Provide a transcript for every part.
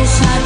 pasos a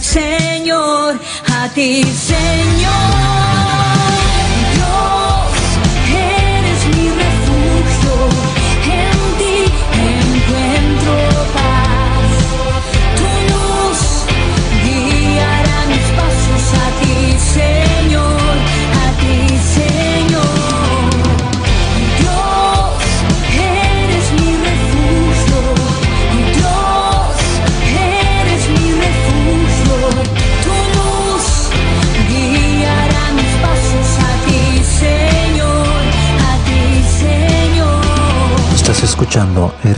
Señor, a ti.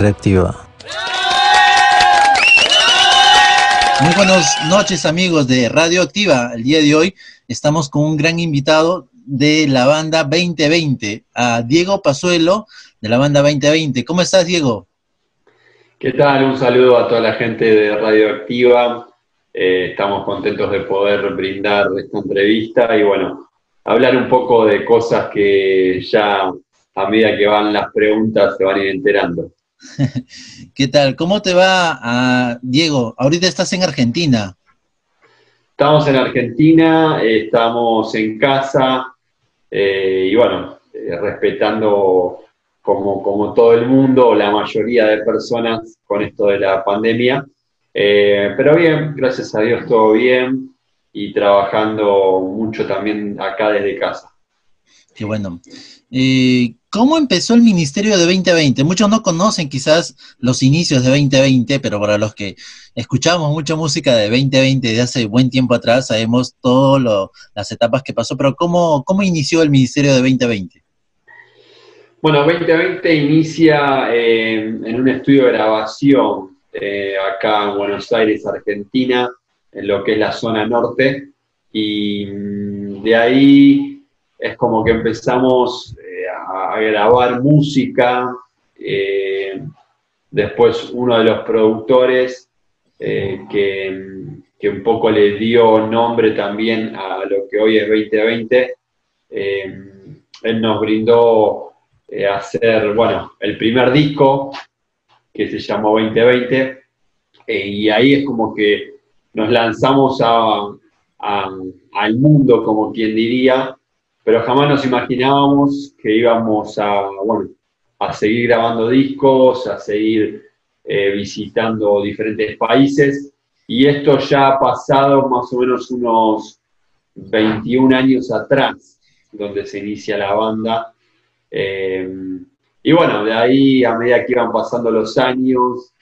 Reactiva. Muy buenas noches amigos de Radio Activa. El día de hoy estamos con un gran invitado de la banda 2020, a Diego Pazuelo de la banda 2020. ¿Cómo estás, Diego? ¿Qué tal? Un saludo a toda la gente de Radioactiva. Eh, estamos contentos de poder brindar esta entrevista y bueno, hablar un poco de cosas que ya a medida que van las preguntas se van a ir enterando. ¿Qué tal? ¿Cómo te va, ah, Diego? Ahorita estás en Argentina. Estamos en Argentina, estamos en casa eh, y bueno, eh, respetando como, como todo el mundo, la mayoría de personas con esto de la pandemia. Eh, pero bien, gracias a Dios todo bien y trabajando mucho también acá desde casa. Qué bueno. Eh, ¿Cómo empezó el Ministerio de 2020? Muchos no conocen quizás los inicios de 2020, pero para los que escuchamos mucha música de 2020 de hace buen tiempo atrás, sabemos todas las etapas que pasó, pero ¿cómo, ¿cómo inició el Ministerio de 2020? Bueno, 2020 inicia eh, en un estudio de grabación eh, acá en Buenos Aires, Argentina, en lo que es la zona norte, y mm, de ahí es como que empezamos a, a grabar música. eh, después uno de los productores eh, que, que un poco le dio nombre también a lo que hoy es 2020, eh, él nos brindó eh, hacer, bueno, el primer disco que se llamó 2020, eh, y ahí es como que nos lanzamos a- al mundo, como quien diría, pero jamás nos imaginábamos que íbamos a, bueno, a seguir grabando discos, a seguir eh, visitando diferentes países, y esto ya ha pasado más o menos unos 21 años atrás, donde se inicia la banda. Eh, y bueno, de ahí a medida que iban pasando los años,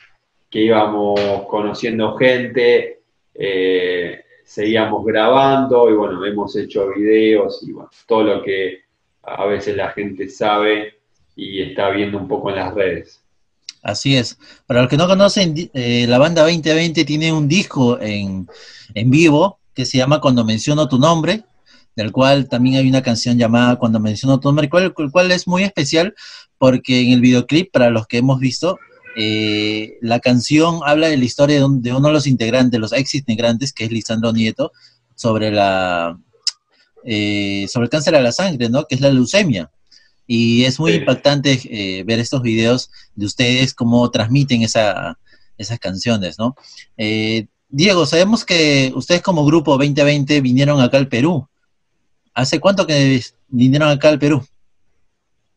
que íbamos conociendo gente, eh, seguíamos grabando y bueno, hemos hecho videos y bueno, todo lo que a veces la gente sabe y está viendo un poco en las redes. Así es. Para los que no conocen, eh, la banda 2020 tiene un disco en, en vivo que se llama Cuando menciono tu nombre, del cual también hay una canción llamada Cuando menciono tu nombre, cual, cual- cual es muy especial porque en el videoclip, para los que hemos visto, eh, la canción habla de la historia de, un- de uno de los integrantes, los ex integrantes, que es Lisandro Nieto, sobre la eh, sobre el cáncer a la sangre, ¿no? Que es la leucemia. Y es muy Sí. impactante eh, ver estos videos de ustedes, cómo transmiten esa, esas canciones, ¿no? Eh, Diego, sabemos que ustedes como grupo 2020 vinieron acá al Perú. ¿Hace cuánto que vinieron acá al Perú?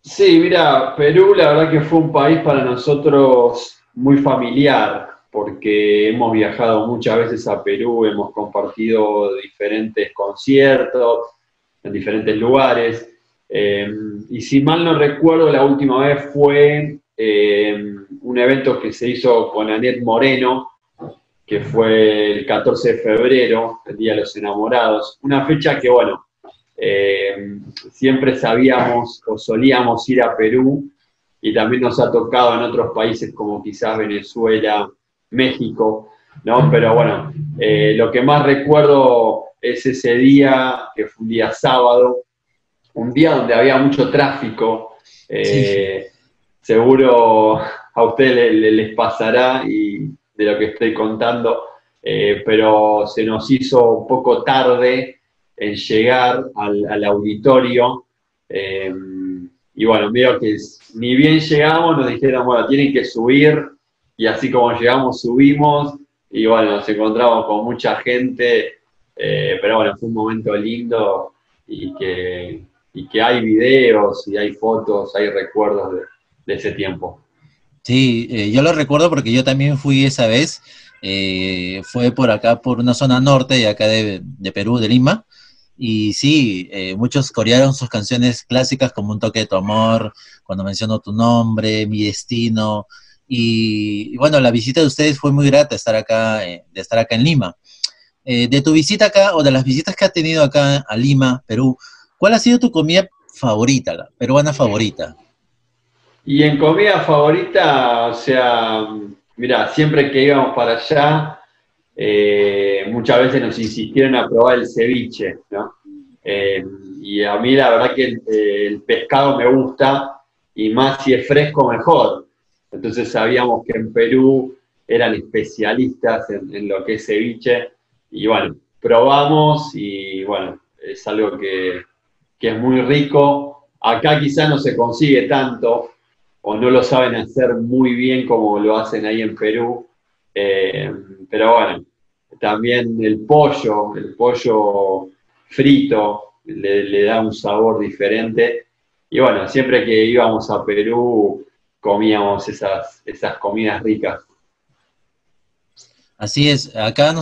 Sí, mira, Perú la verdad que fue un país para nosotros muy familiar, porque hemos viajado muchas veces a Perú, hemos compartido diferentes conciertos en diferentes lugares. Eh, y si mal no recuerdo, la última vez fue eh, un evento que se hizo con Anet Moreno, que fue el 14 de febrero, el Día de los Enamorados. Una fecha que, bueno, eh, siempre sabíamos o solíamos ir a Perú y también nos ha tocado en otros países como quizás Venezuela, México, ¿no? Pero bueno, lo que más recuerdo es ese día, que fue un día sábado, un día donde había mucho tráfico. Eh, seguro a ustedes les, pasará y de lo que estoy contando, eh, pero se nos hizo un poco tarde en llegar al, auditorio. Eh, y bueno, medio que ni bien llegamos, nos dijeron, bueno, tienen que subir, y así como llegamos, subimos, y bueno, nos encontramos con mucha gente, pero bueno, fue un momento lindo y que, y que hay videos y hay fotos, hay recuerdos de, ese tiempo. Sí, eh, yo lo recuerdo porque yo también fui esa vez, eh, fue por acá, por una zona norte de acá de, Perú, de Lima, y sí, eh, muchos corearon sus canciones clásicas como Un toque de tu amor, cuando menciono tu nombre, Mi destino, y, bueno, la visita de ustedes fue muy grata estar acá, de estar acá en Lima. de tu visita acá, o de las visitas que ha tenido acá a Lima, Perú, ¿Cuál ha sido tu comida favorita, la peruana favorita? Y en comida favorita, o sea, mira, siempre que íbamos para allá, eh, muchas veces nos insistieron a probar el ceviche, ¿no? Eh, y a mí la verdad que eh, el, pescado me gusta y más si es fresco mejor. Entonces sabíamos que en Perú eran especialistas en, lo que es ceviche y bueno, probamos y bueno, es algo que, que es muy rico. Acá quizá no se consigue tanto o no lo saben hacer muy bien como lo hacen ahí en Perú. Eh, pero bueno, también el pollo, el pollo frito le, da un sabor diferente. Y bueno, siempre que íbamos a Perú comíamos esas, esas comidas ricas. Así es, acá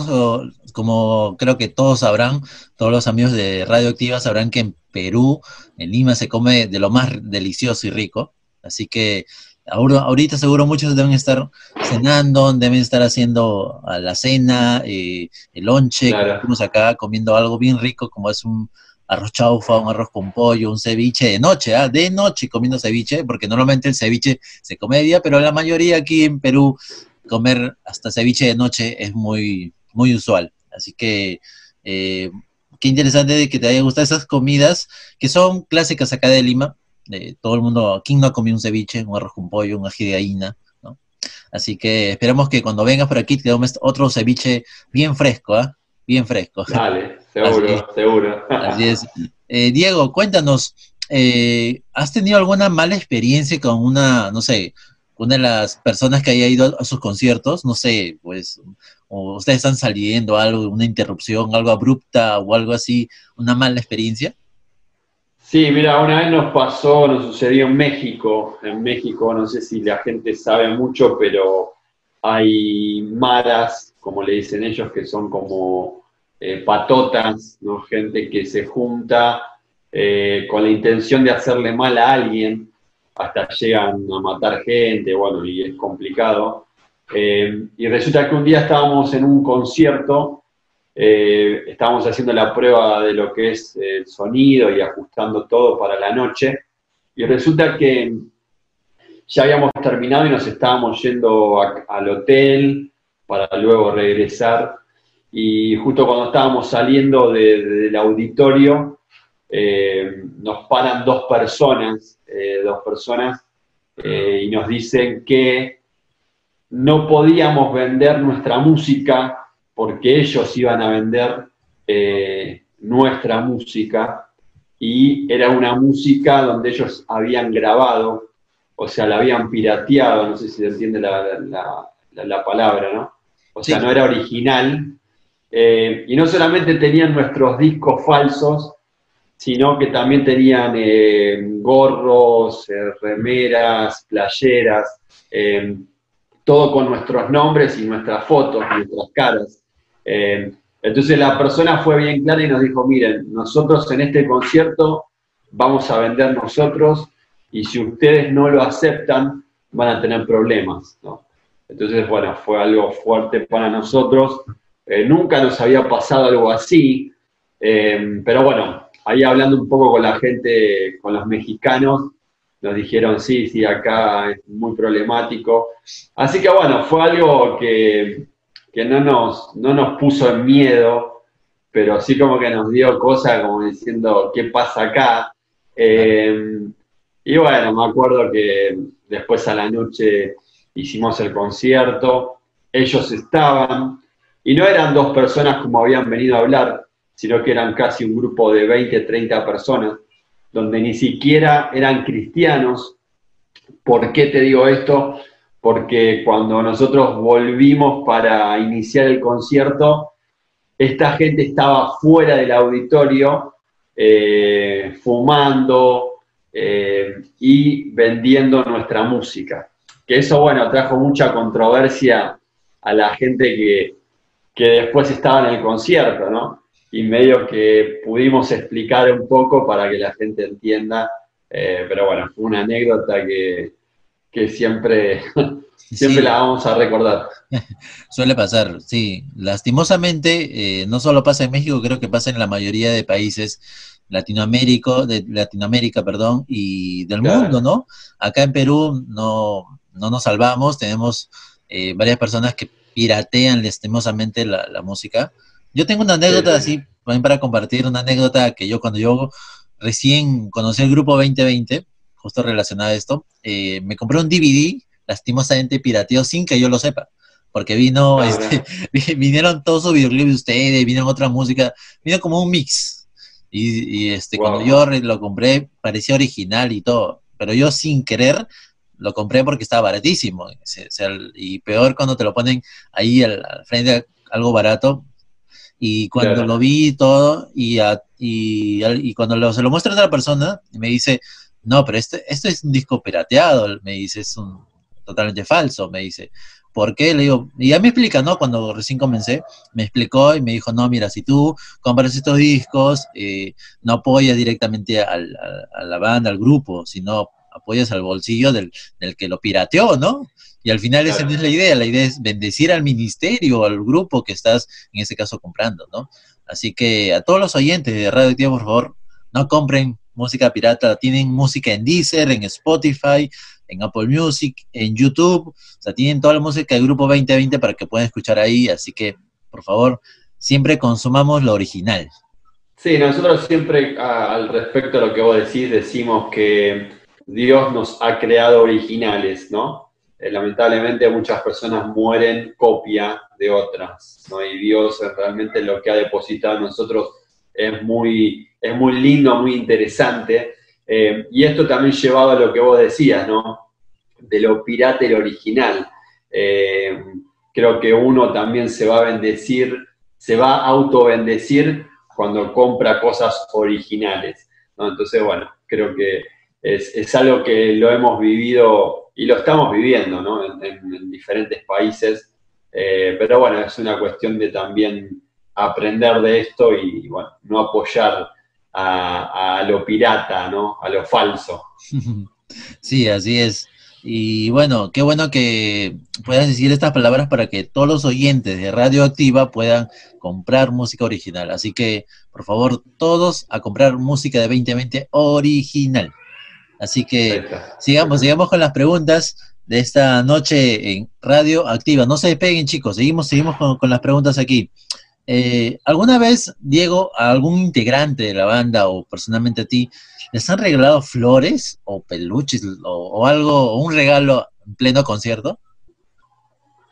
como creo que todos sabrán, todos los amigos de Radioactiva sabrán que en Perú, en Lima, se come de lo más delicioso y rico. Así que ahorita seguro muchos deben estar cenando, deben estar haciendo la cena, eh, el lonche, estamos acá comiendo algo bien rico como es un arroz chaufa, un arroz con pollo, un ceviche de noche, ¿ah? de noche comiendo ceviche, porque normalmente el ceviche se come de día, pero la mayoría aquí en Perú comer hasta ceviche de noche es muy, muy usual. Así que eh, qué interesante que te haya gustado esas comidas que son clásicas acá de Lima. Todo el mundo, ¿quién no ha comido un ceviche, un arroz con pollo, un ají de gallina? ¿no? Así que esperamos que cuando vengas por aquí te damos otro ceviche bien fresco, ¿ah? Bien fresco. Dale, seguro, seguro. Así es. Eh, Diego, cuéntanos, eh, ¿has tenido alguna mala experiencia con una, no sé, una de las personas que haya ido a sus conciertos? No sé, pues o ustedes están saliendo, algo, una interrupción, algo abrupta o algo así, una mala experiencia? Sí, mira, una vez nos pasó, nos sucedió en México. En México, no sé si la gente sabe mucho, pero hay maras, como le dicen ellos, que son como eh, patotas, ¿no? Gente que se junta eh, con la intención de hacerle mal a alguien, hasta llegan a matar gente, bueno, y es complicado. Eh, y resulta que un día estábamos en un concierto, eh, estábamos haciendo la prueba de lo que es el sonido y ajustando todo para la noche, y resulta que ya habíamos terminado y nos estábamos yendo al hotel para luego regresar, y justo cuando estábamos saliendo del auditorio, eh, nos paran dos personas, dos personas, y nos dicen que no podíamos vender nuestra música porque ellos iban a vender eh, nuestra música y era una música donde ellos habían grabado, o sea, la habían pirateado, no sé si se entiende la, palabra, ¿no? O sea, no era original. Eh, y no solamente tenían nuestros discos falsos, sino que también tenían eh, gorros, remeras, playeras todo con nuestros nombres y nuestras fotos, nuestras caras. Eh, entonces la persona fue bien clara y nos dijo, miren, nosotros en este concierto vamos a vender nosotros y si ustedes no lo aceptan, van a tener problemas. Entonces, bueno, fue algo fuerte para nosotros. Eh, nunca nos había pasado algo así, eh, pero bueno, ahí hablando un poco con la gente, con los mexicanos, nos dijeron, sí, sí, acá es muy problemático. Así que bueno, fue algo que, no, nos, no nos puso en miedo, pero sí como que nos dio cosas como diciendo, ¿qué pasa acá? Eh, y bueno, me acuerdo que después a la noche hicimos el concierto, ellos estaban, y no eran dos personas como habían venido a hablar, sino que eran casi un grupo de 20, 30 personas donde ni siquiera eran cristianos. ¿Por qué te digo esto? Porque cuando nosotros volvimos para iniciar el concierto, esta gente estaba fuera del auditorio, eh, fumando eh, y vendiendo nuestra música. Que eso, bueno, trajo mucha controversia a la gente que, que después estaba en el concierto, ¿no? y medio que pudimos explicar un poco para que la gente entienda, eh, pero bueno, fue una anécdota que, siempre, siempre la vamos a recordar. Suele pasar, sí. Lastimosamente, eh, no solo pasa en México, creo que pasa en la mayoría de países Latinoamérica, de Latinoamérica, perdón, y del mundo, ¿no? Acá en Perú no, no nos salvamos, tenemos eh, varias personas que piratean lastimosamente la, la música. Yo tengo una anécdota así, también para compartir, una anécdota que yo cuando yo recién conocí el grupo 2020, justo relacionada a esto, eh, me compré un DVD, lastimosamente pirateado sin que yo lo sepa, porque vino, ah, este, vinieron todos sus videoclips de ustedes, vino otra música, vino como un mix. Y, este, cuando yo lo compré, parecía original y todo, pero yo sin querer lo compré porque estaba baratísimo. y peor cuando te lo ponen ahí al, al frente algo barato, y cuando lo vi todo, y, y, cuando se lo muestra a otra persona, me dice, no, pero este, esto es un disco pirateado, me dice, es un totalmente falso, me dice. ¿Por qué? Le digo, y ya me explica, ¿no? Cuando recién comencé, me explicó y me dijo, no, mira, si tú compras estos discos, eh, no apoyas directamente a, la banda, al grupo, sino apoyas al bolsillo del, del que lo pirateó, ¿no? Y al final esa no es la idea, la idea es bendecir al ministerio al grupo que estás en ese caso comprando, ¿no? Así que a todos los oyentes de Radio Activa, por favor, no compren música pirata, tienen música en Deezer, en Spotify, en Apple Music, en YouTube, o sea, tienen toda la música del grupo 2020 para que puedan escuchar ahí, así que, por favor, siempre consumamos lo original. Sí, nosotros siempre al respecto a lo que vos decís, decimos que Dios nos ha creado originales, ¿no? Eh, lamentablemente muchas personas mueren copia de otras, ¿no? Y Dios realmente lo que ha depositado nosotros es muy, es muy lindo, muy interesante. Eh, y esto también llevado a lo que vos decías, ¿no? De lo pirata y original. Eh, creo que uno también se va a bendecir, se va a auto-bendecir cuando compra cosas originales, ¿no? Entonces, bueno, creo que es, es algo que lo hemos vivido y lo estamos viviendo ¿no? en, diferentes países, eh, pero bueno, es una cuestión de también aprender de esto y bueno, no apoyar a, lo pirata, ¿no? a lo falso. Sí, así es. Y bueno, qué bueno que puedas decir estas palabras para que todos los oyentes de Radio Activa puedan comprar música original. Así que, por favor, todos a comprar música de 2020 original. Así que sigamos, sigamos con las preguntas de esta noche en Radio Activa. No se despeguen, chicos, seguimos, seguimos con, las preguntas aquí. Eh, ¿Alguna vez, Diego, a algún integrante de la banda o personalmente a ti, les han regalado flores o peluches o, algo, o un regalo en pleno concierto?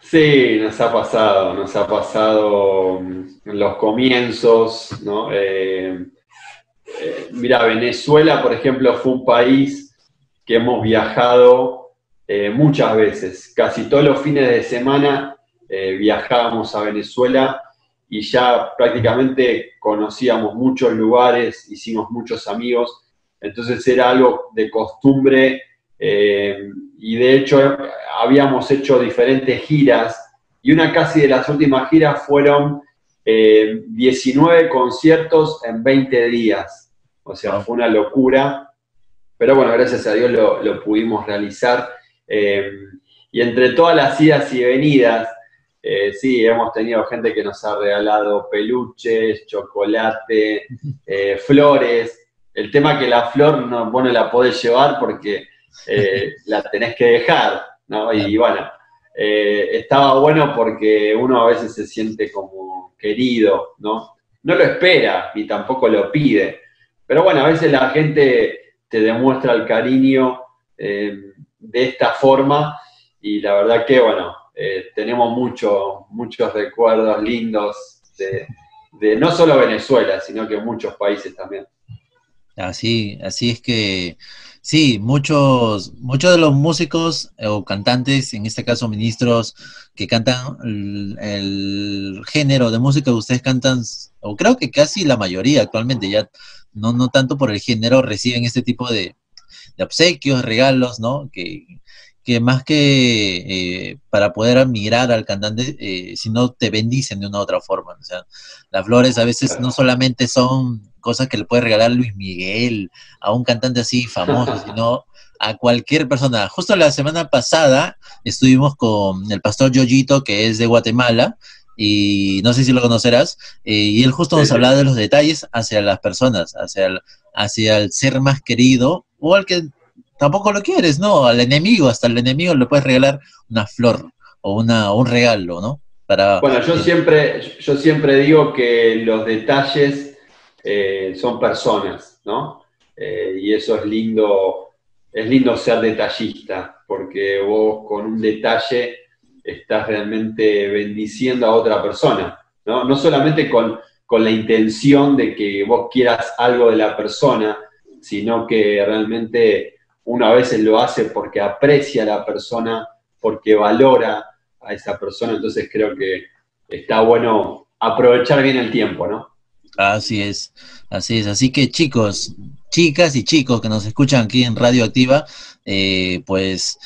Sí, nos ha pasado, nos ha pasado en los comienzos, ¿no? Eh, eh, mira, Venezuela, por ejemplo, fue un país que hemos viajado muchas veces. Casi todos los fines de semana viajábamos a Venezuela y ya prácticamente conocíamos muchos lugares, hicimos muchos amigos. Entonces era algo de costumbre y de hecho habíamos hecho diferentes giras y una casi de las últimas giras fueron 19 conciertos en 20 días. O sea, fue una locura. Pero bueno, gracias a Dios lo, lo pudimos realizar. Eh, y entre todas las idas y venidas, eh, sí, hemos tenido gente que nos ha regalado peluches, chocolate, eh, flores. El tema que la flor no, vos no la podés llevar porque eh, la tenés que dejar, ¿no? Y bueno, estaba bueno porque uno a veces se siente como querido, ¿no? No lo espera ni tampoco lo pide. Pero bueno, a veces la gente te demuestra el cariño de esta forma y la verdad que, bueno, eh, tenemos mucho, muchos recuerdos lindos de, no solo Venezuela, sino que muchos países también. Así, así es que sí, muchos, muchos de los músicos o cantantes, en este caso ministros, que cantan el, género de música que ustedes cantan, o creo que casi la mayoría actualmente, ya no, no tanto por el género, reciben este tipo de, de obsequios, regalos, ¿no? Que, que más que eh, para poder admirar al cantante, eh, sino te bendicen de una u otra forma. O sea, las flores a veces no solamente son cosas que le puede regalar Luis Miguel a un cantante así famoso, sino a cualquier persona. Justo la semana pasada estuvimos con el pastor Yoyito, que es de Guatemala, y no sé si lo conocerás, eh, y él justo nos hablaba de los detalles hacia las personas, hacia hacia el ser más querido o al que tampoco lo quieres, ¿no? Al enemigo, hasta el enemigo le puedes regalar una flor o una, un regalo, ¿no? Para, bueno, yo, siempre, yo siempre digo que los detalles eh, son personas, ¿no? Eh, y eso es lindo, es lindo ser detallista, porque vos con un detalle estás realmente bendiciendo a otra persona, ¿no? No solamente con, con la intención de que vos quieras algo de la persona, sino que realmente uno a veces lo hace porque aprecia a la persona, porque valora a esa persona, entonces creo que está bueno aprovechar bien el tiempo, ¿no? Así es, así es. Así que chicos, chicas y chicos que nos escuchan aquí en Radio Activa, eh, pues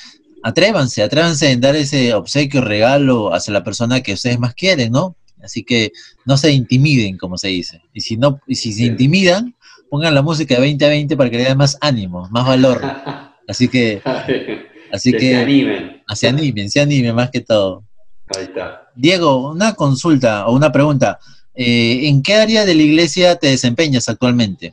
atrévanse, atrévanse en dar ese obsequio, regalo hacia la persona que ustedes más quieren, ¿no? Así que no se intimiden, como se dice. Y si no, y si se intimidan, pongan la música de 2020 para que le den más ánimo, más valor. Así que, así que, se animen. Se animen, se animen más que todo. Ahí está. Diego, una consulta o una pregunta. Eh, ¿En qué área de la iglesia te desempeñas actualmente?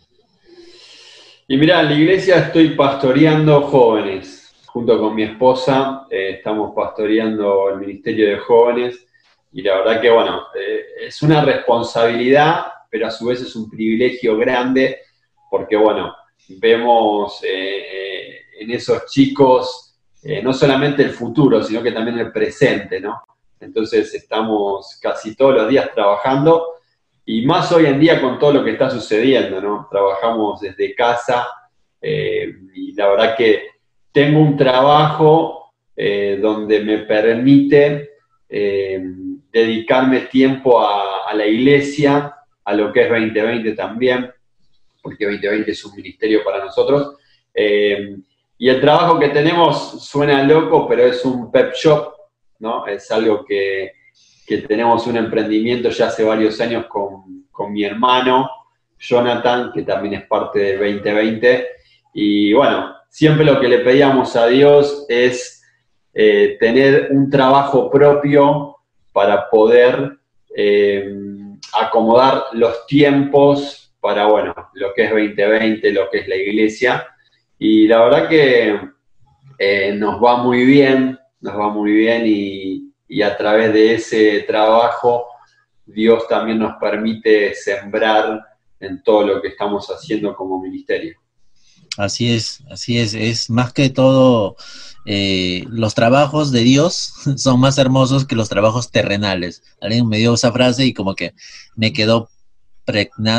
Y mira, en la iglesia estoy pastoreando jóvenes. Junto con mi esposa eh, estamos pastoreando el Ministerio de Jóvenes y la verdad que, bueno, eh, es una responsabilidad, pero a su vez es un privilegio grande porque bueno, vemos eh, eh, en esos chicos eh, no solamente el futuro, sino que también el presente, ¿no? Entonces estamos casi todos los días trabajando y más hoy en día con todo lo que está sucediendo, ¿no? Trabajamos desde casa y la verdad que tengo un trabajo donde me permite dedicarme tiempo a, a la iglesia, a lo que es 2020 también, porque 2020 es un ministerio para nosotros. Eh, y el trabajo que tenemos suena loco, pero es un pep shop, ¿no? Es algo que, que tenemos un emprendimiento ya hace varios años con, con, mi hermano, Jonathan, que también es parte del 2020. Y bueno, siempre lo que le pedíamos a Dios es eh, tener un trabajo propio para poder eh, acomodar los tiempos para, bueno, lo que es 2020, lo que es la iglesia. Y la verdad que eh, nos va muy bien, nos va muy bien y, a través de ese trabajo Dios también nos permite sembrar en todo lo que estamos haciendo como ministerio. Así es, así es, es más que todo, eh, los trabajos de Dios son más hermosos que los trabajos terrenales. Alguien me dio esa frase y como que me quedó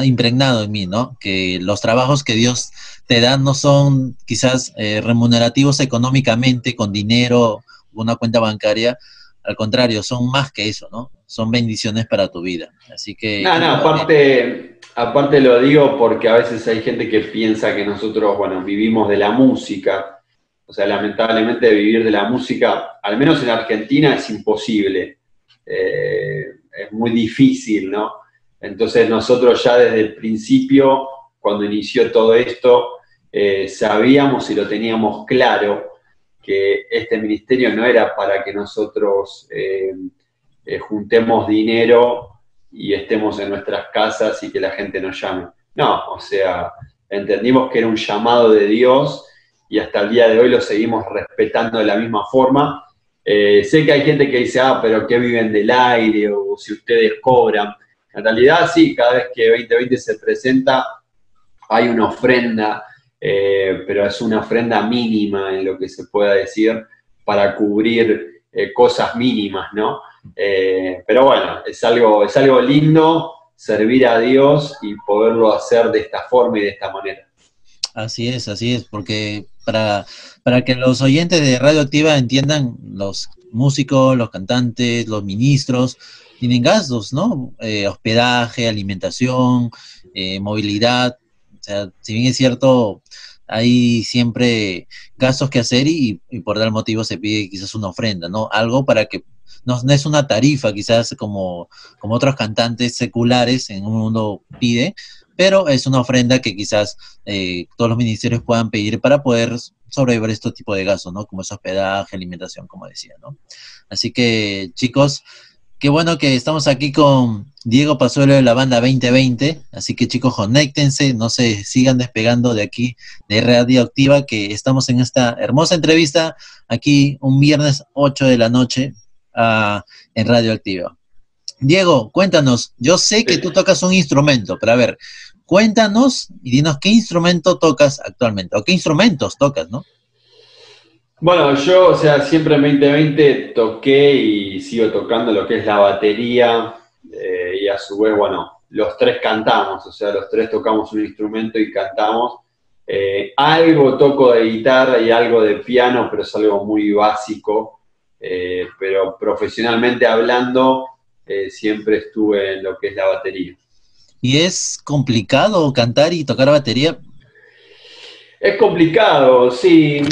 impregnado en mí, ¿no? Que los trabajos que Dios te da no son quizás eh, remunerativos económicamente, con dinero, una cuenta bancaria, al contrario, son más que eso, ¿no? Son bendiciones para tu vida. Así que... No, no, aparte, aparte lo digo porque a veces hay gente que piensa que nosotros, bueno, vivimos de la música. O sea, lamentablemente vivir de la música, al menos en Argentina, es imposible. Eh, es muy difícil, ¿no? Entonces nosotros ya desde el principio cuando inició todo esto, eh, sabíamos y lo teníamos claro que este ministerio no era para que nosotros eh, eh, juntemos dinero y estemos en nuestras casas y que la gente nos llame. No, o sea, entendimos que era un llamado de Dios y hasta el día de hoy lo seguimos respetando de la misma forma. Sé que hay gente que dice, ah, pero que viven del aire o si ustedes cobran. En realidad sí, cada vez que 2020 se presenta hay una ofrenda, eh, pero es una ofrenda mínima en lo que se pueda decir para cubrir eh, cosas mínimas, ¿no? pero bueno, es algo, es algo lindo servir a Dios y poderlo hacer de esta forma y de esta manera. Así es, así es, porque para, para que los oyentes de Radioactiva entiendan, los músicos, los cantantes, los ministros, tienen gastos, ¿no? Eh, hospedaje, alimentación, eh, movilidad. O sea, si bien es cierto, hay siempre gastos que hacer y, por tal motivo se pide quizás una ofrenda, ¿no? Algo para que no, es una tarifa quizás como, como otros cantantes seculares en un mundo pide, pero es una ofrenda que quizás eh, todos los ministerios puedan pedir para poder sobrevivir este tipo de gastos, ¿no? Como es hospedaje, alimentación, como decía, ¿no? Así que, chicos, qué bueno que estamos aquí con Diego Pazuelo de la banda 2020, así que chicos, conéctense, no se sigan despegando de aquí, de Radioactiva, que estamos en esta hermosa entrevista aquí un viernes 8 de la noche uh, en Radioactiva. Diego, cuéntanos, yo sé que tú tocas un instrumento, pero a ver, cuéntanos y dinos qué instrumento tocas actualmente, o qué instrumentos tocas, ¿no? Bueno, yo, o sea, siempre en 2020 toqué y sigo tocando lo que es la batería eh, y a su vez, bueno, los tres cantamos, o sea, los tres tocamos un instrumento y cantamos. Eh, algo toco de guitarra y algo de piano, pero es algo muy básico. Eh, pero profesionalmente hablando, siempre estuve en lo que es la batería. ¿Y es complicado cantar y tocar batería? Es complicado, sí,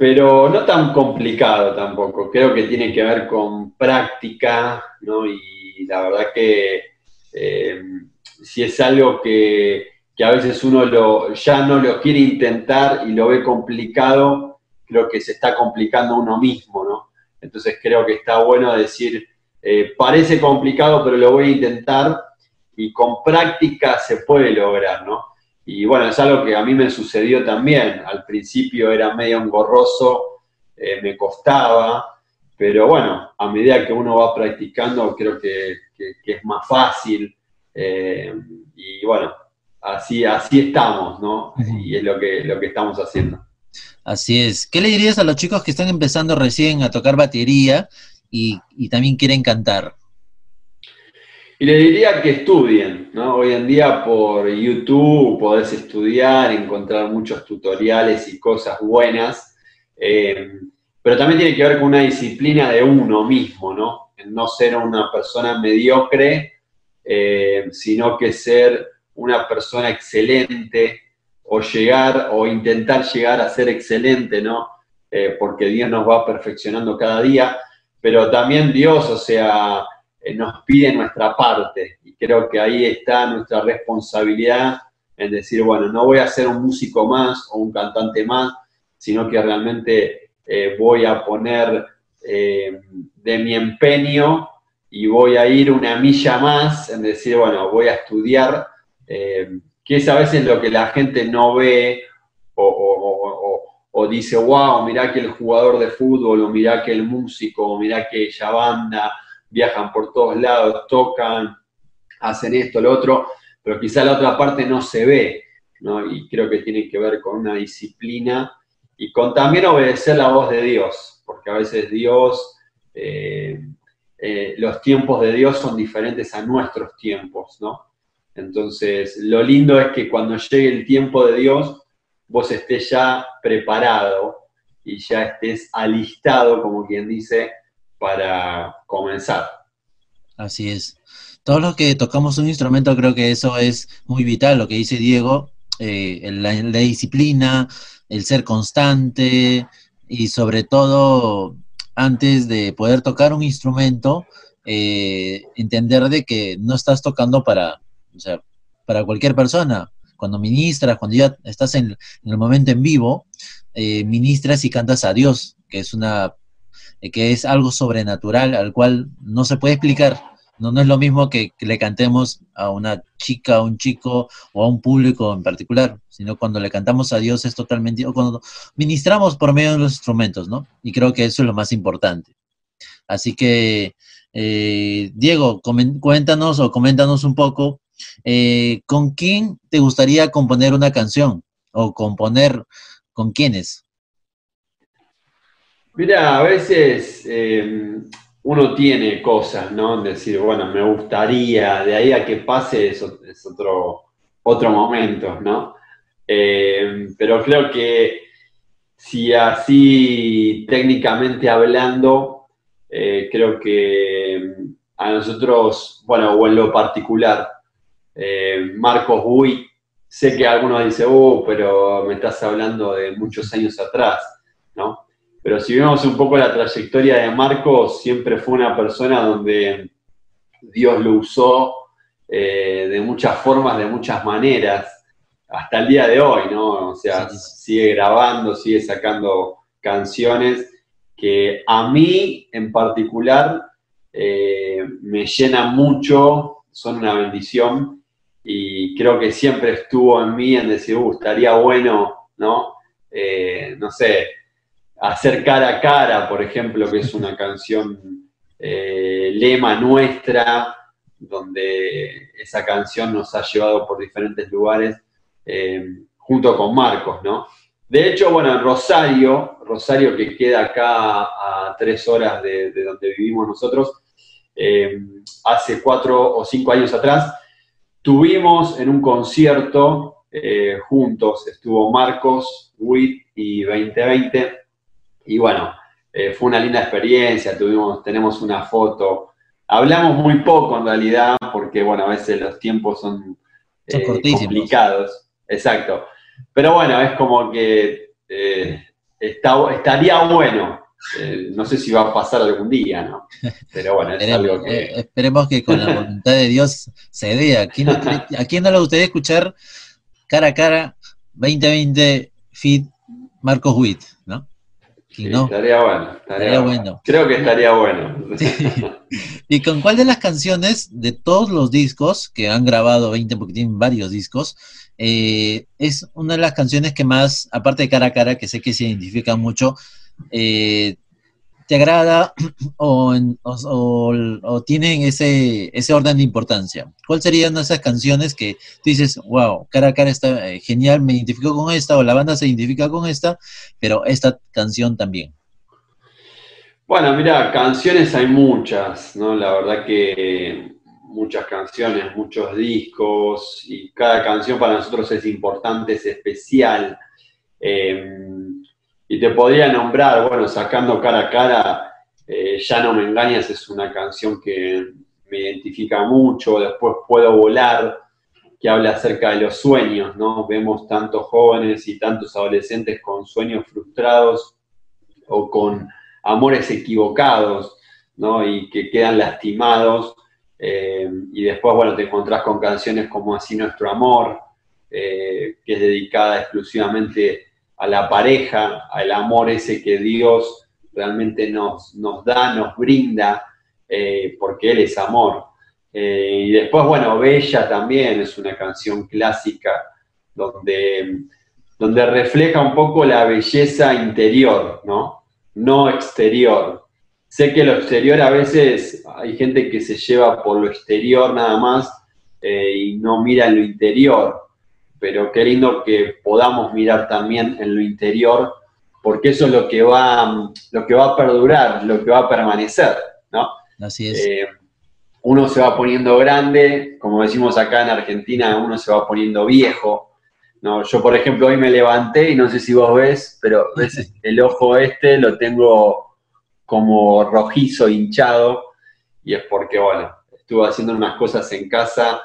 pero no tan complicado tampoco. Creo que tiene que ver con práctica, ¿no? Y la verdad que eh, si es algo que, que, a veces uno lo, ya no lo quiere intentar y lo ve complicado, creo que se está complicando uno mismo, ¿no? Entonces creo que está bueno decir, eh, parece complicado, pero lo voy a intentar y con práctica se puede lograr, ¿no? Y bueno, es algo que a mí me sucedió también. Al principio era medio engorroso, eh, me costaba, pero bueno, a medida que uno va practicando, creo que, es más fácil. Eh, y bueno, así, así estamos, ¿no? Y es lo que, lo que estamos haciendo. Así es. ¿Qué le dirías a los chicos que están empezando recién a tocar batería y, también quieren cantar? Y le diría que estudien, ¿no? Hoy en día por YouTube podés estudiar, encontrar muchos tutoriales y cosas buenas, eh, pero también tiene que ver con una disciplina de uno mismo, ¿no? No ser una persona mediocre, eh, sino que ser una persona excelente o llegar o intentar llegar a ser excelente, ¿no? Eh, porque Dios nos va perfeccionando cada día pero también Dios, o sea, nos pide nuestra parte. Y creo que ahí está nuestra responsabilidad en decir, bueno, no voy a ser un músico más o un cantante más, sino que realmente eh, voy a poner eh, de mi empeño y voy a ir una milla más en decir, bueno, voy a estudiar, que es a veces lo que la gente no ve o dice, wow, mirá que el jugador de fútbol, o mirá que el músico, o mirá que ella banda, viajan por todos lados, tocan, hacen esto, lo otro, pero quizá la otra parte no se ve, ¿no? Y creo que tiene que ver con una disciplina y con también obedecer la voz de Dios, porque a veces Dios, eh, eh, los tiempos de Dios son diferentes a nuestros tiempos, ¿no? Entonces, lo lindo es que cuando llegue el tiempo de Dios, vos estés ya preparado y ya estés alistado, como quien dice, para comenzar. Así es. Todos los que tocamos un instrumento creo que eso es muy vital, lo que dice Diego, eh, la, disciplina, el ser constante y sobre todo antes de poder tocar un instrumento, eh, entender de que no estás tocando para, para cualquier persona, cuando ministras, cuando ya estás en, el momento en vivo, eh, ministras y cantas a Dios, que es una eh, que es algo sobrenatural al cual no se puede explicar. No, no es lo mismo que, le cantemos a una chica, a un chico o a un público en particular, sino cuando le cantamos a Dios es totalmente, o cuando ministramos por medio de los instrumentos, ¿no? Y creo que eso es lo más importante. Así que, eh, Diego, cuéntanos o coméntanos un poco, eh, ¿con quién te gustaría componer una canción? O componer, ¿con quiénes? Mira, a veces eh, uno tiene cosas, ¿no? Decir, bueno, me gustaría, de ahí a que pase es, es otro, otro momento, ¿no? Eh, pero creo que si así técnicamente hablando, eh, creo que a nosotros, bueno, o en lo particular, Marcos Buy, sé que algunos dicen, oh, pero me estás hablando de muchos años atrás, ¿no? Pero si vemos un poco la trayectoria de Marcos, siempre fue una persona donde Dios lo usó eh, de muchas formas, de muchas maneras, hasta el día de hoy, ¿no? O sea, Sí. sigue grabando, sigue sacando canciones que a mí en particular eh, me llenan mucho, son una bendición y creo que siempre estuvo en mí en decir, uh, estaría bueno, ¿no? Eh, no sé, hacer cara a cara, por ejemplo, que es una canción eh, lema nuestra, donde esa canción nos ha llevado por diferentes lugares, eh, junto con Marcos, ¿no? De hecho, bueno, en Rosario, Rosario que queda acá a tres horas de, de donde vivimos nosotros, eh, hace cuatro o cinco años atrás, tuvimos en un concierto juntos, estuvo Marcos, WIT y 2020, y bueno, eh, fue una linda experiencia, tuvimos, tenemos una foto, hablamos muy poco en realidad, porque bueno, a veces los tiempos son, Son eh, complicados, exacto, pero bueno, es como que eh, está, estaría bueno, no sé si va a pasar algún día, ¿no? Pero bueno, es Esperemos, algo que... esperemos que con la voluntad de Dios se dé. ¿A quién, no, ¿A quién no le gustaría escuchar cara a cara 2020 Fit Marcos Witt, ¿no? Sí, no, estaría bueno, estaría, estaría bueno. bueno. Creo que estaría bueno. ¿Y con cuál de las canciones de todos los discos que han grabado 20, porque tienen varios discos, eh, es una de las canciones que más, aparte de cara a cara, que sé que se identifica mucho, eh, te agrada o, en- o- o- o tienen ese, ese orden de importancia? ¿Cuál sería una de esas canciones que tú dices, wow, cara a cara está eh, genial, me identifico con esta, o la banda se identifica con esta, pero esta canción también? Bueno, mira, canciones hay muchas, ¿no? La verdad que muchas canciones, muchos discos, y cada canción para nosotros es importante, es especial. Eh, y te podría nombrar, bueno, sacando cara a cara, eh, Ya no me engañas es una canción que me identifica mucho, después Puedo volar, que habla acerca de los sueños, ¿no? Vemos tantos jóvenes y tantos adolescentes con sueños frustrados o con amores equivocados, ¿no? Y que quedan lastimados. eh, y después, bueno, te encontrás con canciones como Así Nuestro Amor, eh, que es dedicada exclusivamente a la pareja, al amor ese que Dios realmente nos, nos da, nos brinda, eh, porque Él es amor. Eh, y después, bueno, Bella también es una canción clásica donde, donde refleja un poco la belleza interior, ¿no? No exterior. Sé que lo exterior a veces hay gente que se lleva por lo exterior nada más eh, y no mira lo interior, pero qué lindo que podamos mirar también en lo interior, porque eso es lo que va, lo que va a perdurar, lo que va a permanecer, ¿no? Así es. Eh, uno se va poniendo grande, como decimos acá en Argentina, uno se va poniendo viejo. ¿no? Yo, por ejemplo, hoy me levanté y no sé si vos ves, pero ves el ojo este lo tengo como rojizo, hinchado, y es porque, bueno, estuve haciendo unas cosas en casa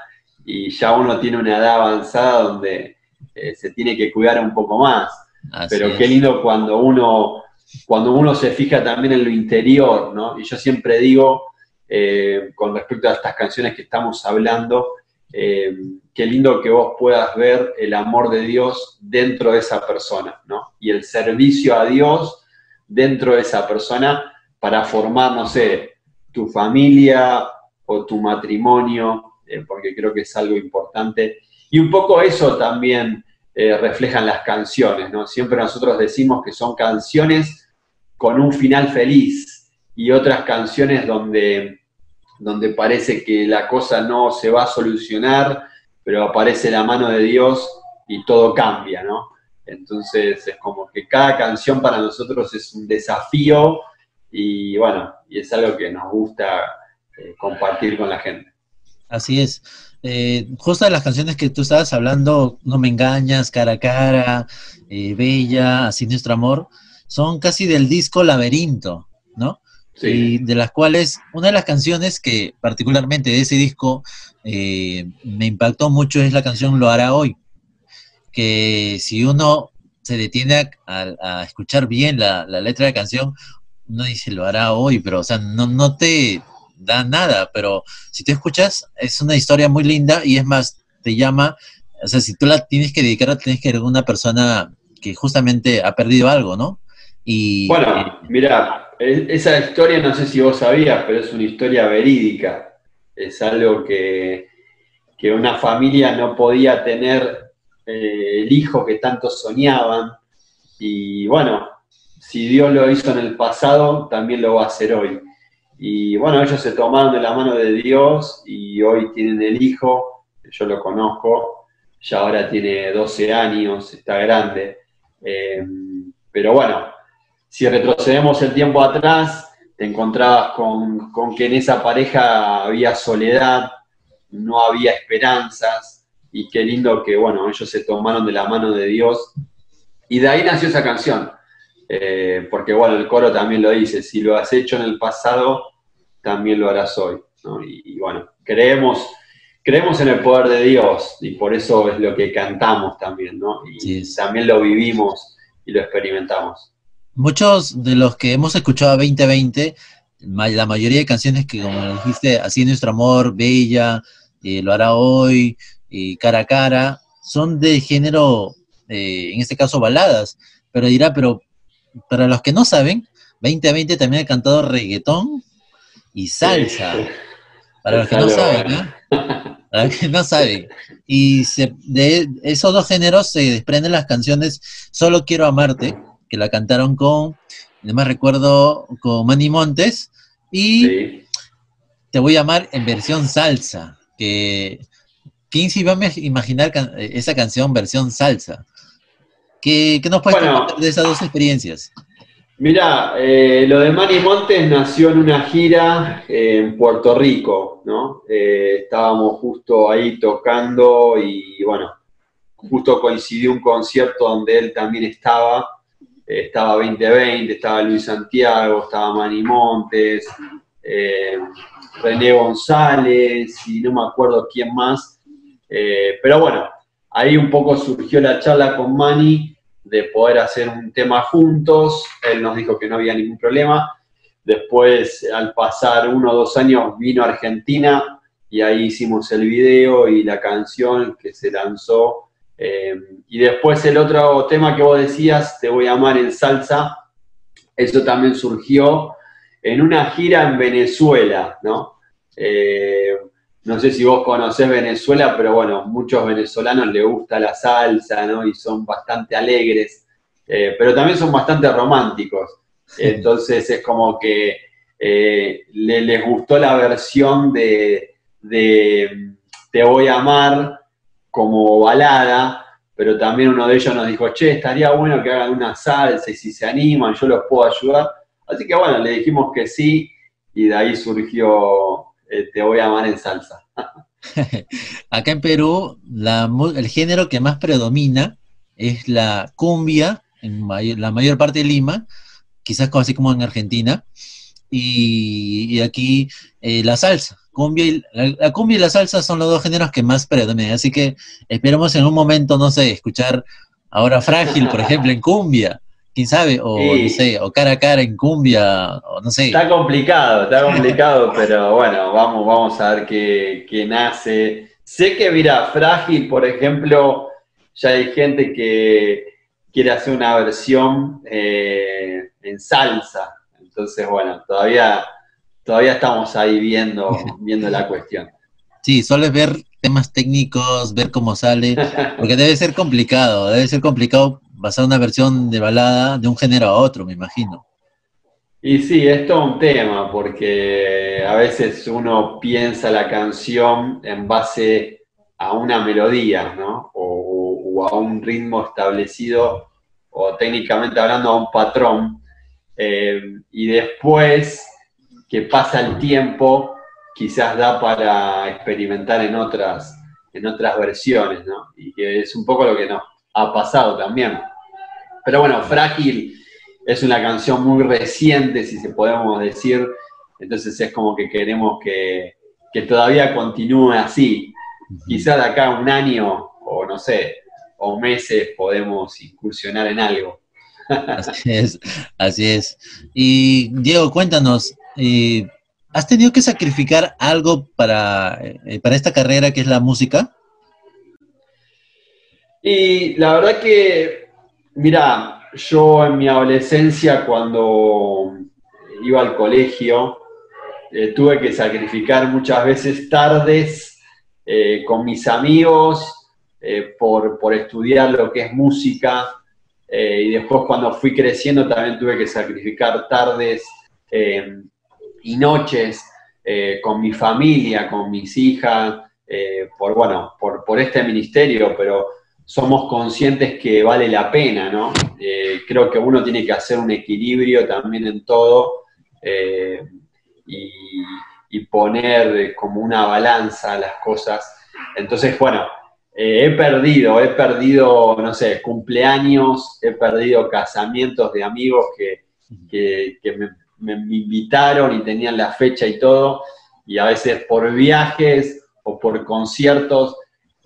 y ya uno tiene una edad avanzada donde eh, se tiene que cuidar un poco más. Así Pero qué lindo cuando uno, cuando uno se fija también en lo interior, ¿no? Y yo siempre digo, eh, con respecto a estas canciones que estamos hablando, eh, qué lindo que vos puedas ver el amor de Dios dentro de esa persona, ¿no? Y el servicio a Dios dentro de esa persona para formar, no sé, tu familia o tu matrimonio, eh, porque creo que es algo importante. Y un poco eso también eh, reflejan las canciones, ¿no? Siempre nosotros decimos que son canciones con un final feliz y otras canciones donde, donde parece que la cosa no se va a solucionar, pero aparece la mano de Dios y todo cambia, ¿no? Entonces es como que cada canción para nosotros es un desafío y bueno, y es algo que nos gusta eh, compartir con la gente. Así es. Eh, justo de las canciones que tú estabas hablando, No me engañas, Cara a Cara, eh, Bella, Así nuestro amor, son casi del disco Laberinto, ¿no? Sí. Y de las cuales, una de las canciones que particularmente de ese disco eh, me impactó mucho es la canción Lo hará hoy, que si uno se detiene a, a- a escuchar bien la, la letra de la canción, uno dice lo hará hoy, pero o sea, no, no te da nada, pero si tú escuchas, es una historia muy linda y es más, te llama, o sea, si tú la tienes que dedicar, tienes que ir a una persona que justamente ha perdido algo, ¿no? Y Bueno, mira, esa historia no sé si vos sabías, pero es una historia verídica. Es algo que, que una familia no podía tener eh, el hijo que tanto soñaban. Y bueno, si Dios lo hizo en el pasado, también lo va a hacer hoy. Y bueno, ellos se tomaron de la mano de Dios y hoy tienen el hijo, yo lo conozco, ya ahora tiene 12 años, está grande. Eh, pero bueno, si retrocedemos el tiempo atrás, te encontrabas con, con que en esa pareja había soledad, no había esperanzas, y qué lindo que, bueno, ellos se tomaron de la mano de Dios. Y de ahí nació esa canción, Eh, porque, bueno, el coro también lo dice, si lo has hecho en el pasado, también lo harás hoy. ¿no? Y, y, bueno, creemos, creemos en el poder de Dios, y por eso es lo que cantamos también, ¿no? Y Sí es. también lo vivimos y lo experimentamos. muchos de los que hemos escuchado a 2020, ma- la mayoría de canciones que, como dijiste, Así nuestro amor, Bella, eh, Lo hará hoy, y Cara a Cara, son de género, eh, en este caso baladas. Pero dirá, pero para los que no saben, 2020 también ha cantado reggaetón y salsa. Para los que no saben. ¿no? Para los que no saben. Y se- de esos dos géneros se desprenden las canciones Solo quiero amarte, que la cantaron con, además recuerdo, con Manny Montes, y Sí. Te voy a amar en versión salsa, que ¿quién se iba a imaginar esa canción versión salsa? ¿Qué, qué nos puedes Bueno. contar de esas dos experiencias? Mira, eh, lo de Manny Montes nació en una gira eh, en Puerto Rico, ¿no? Eh, estábamos justo ahí tocando y bueno, justo coincidió un concierto donde él también estaba. Eh, estaba 2020, estaba Luis Santiago, estaba Manny Montes, eh, René González y no me acuerdo quién más. Pero bueno, ahí un poco surgió la charla con Manny de poder hacer un tema juntos. Él nos dijo que no había ningún problema. Después, al pasar uno o dos años, vino a Argentina y ahí hicimos el video y la canción que se lanzó. Eh, y después el otro tema que vos decías, Te voy a amar en salsa, eso también surgió en una gira en Venezuela, ¿no? Eh, no sé si vos conocés Venezuela, pero bueno, muchos venezolanos les gusta la salsa, ¿no? Y son bastante alegres, eh, pero también son bastante románticos. Entonces es como que eh, le- les gustó la versión de, de Te voy a amar como balada, pero también uno de ellos nos dijo, che, estaría bueno que hagan una salsa y si se animan, yo los puedo ayudar. Así que bueno, le dijimos que sí y de ahí surgió eh, Te voy a amar en salsa. Acá en Perú, la el género que más predomina es la cumbia, en la mayor parte de Lima, quizás así como en Argentina, y, y aquí eh, la salsa. Cumbia y, la, la cumbia y la salsa son los dos géneros que más predominan, así que esperemos en un momento, no sé, escuchar ahora Frágil, por ejemplo, en cumbia, quién sabe, o Sí. no sé, o cara a cara en cumbia, o no sé. Está complicado, está complicado, pero bueno, vamos, vamos a ver qué, qué nace. Sé que, mira, Frágil, por ejemplo, ya hay gente que quiere hacer una versión eh, en salsa. Entonces, bueno, todavía, todavía estamos ahí viendo, viendo la cuestión. Sí, solo es ver temas técnicos, ver cómo sale, porque debe ser complicado, debe ser complicado pasar una versión de balada de un género a otro, me imagino. Y sí, es todo un tema, porque a veces uno piensa la canción en base a una melodía, ¿no? O, a un ritmo establecido, o técnicamente hablando a un patrón. Eh, y después que pasa el tiempo, quizás da para experimentar en otras, en otras versiones, ¿no? Y que es un poco lo que nos ha pasado también. Pero bueno, Frágil es una canción muy reciente, si se podemos decir, entonces es como que queremos que, todavía continúe así. Quizás de acá a un año, o no sé, o meses podemos incursionar en algo. Así es, así es. Y Diego, cuéntanos, eh, ¿has tenido que sacrificar algo para, eh, para esta carrera que es la música? Y la verdad que, mira, yo en mi adolescencia, cuando iba al colegio, eh, tuve que sacrificar muchas veces tardes eh, con mis amigos eh, por, estudiar lo que es música. y después cuando fui creciendo también tuve que sacrificar tardes y noches con mi familia, con mis hijas, por, bueno, por, por este ministerio, pero somos conscientes que vale la pena, ¿no? Eh, creo que uno tiene que hacer un equilibrio también en todo eh, y, poner como una balanza las cosas. Entonces, bueno, eh, he perdido, he perdido, no sé, cumpleaños, he perdido casamientos de amigos que, me invitaron y tenían la fecha y todo, y a veces por viajes o por conciertos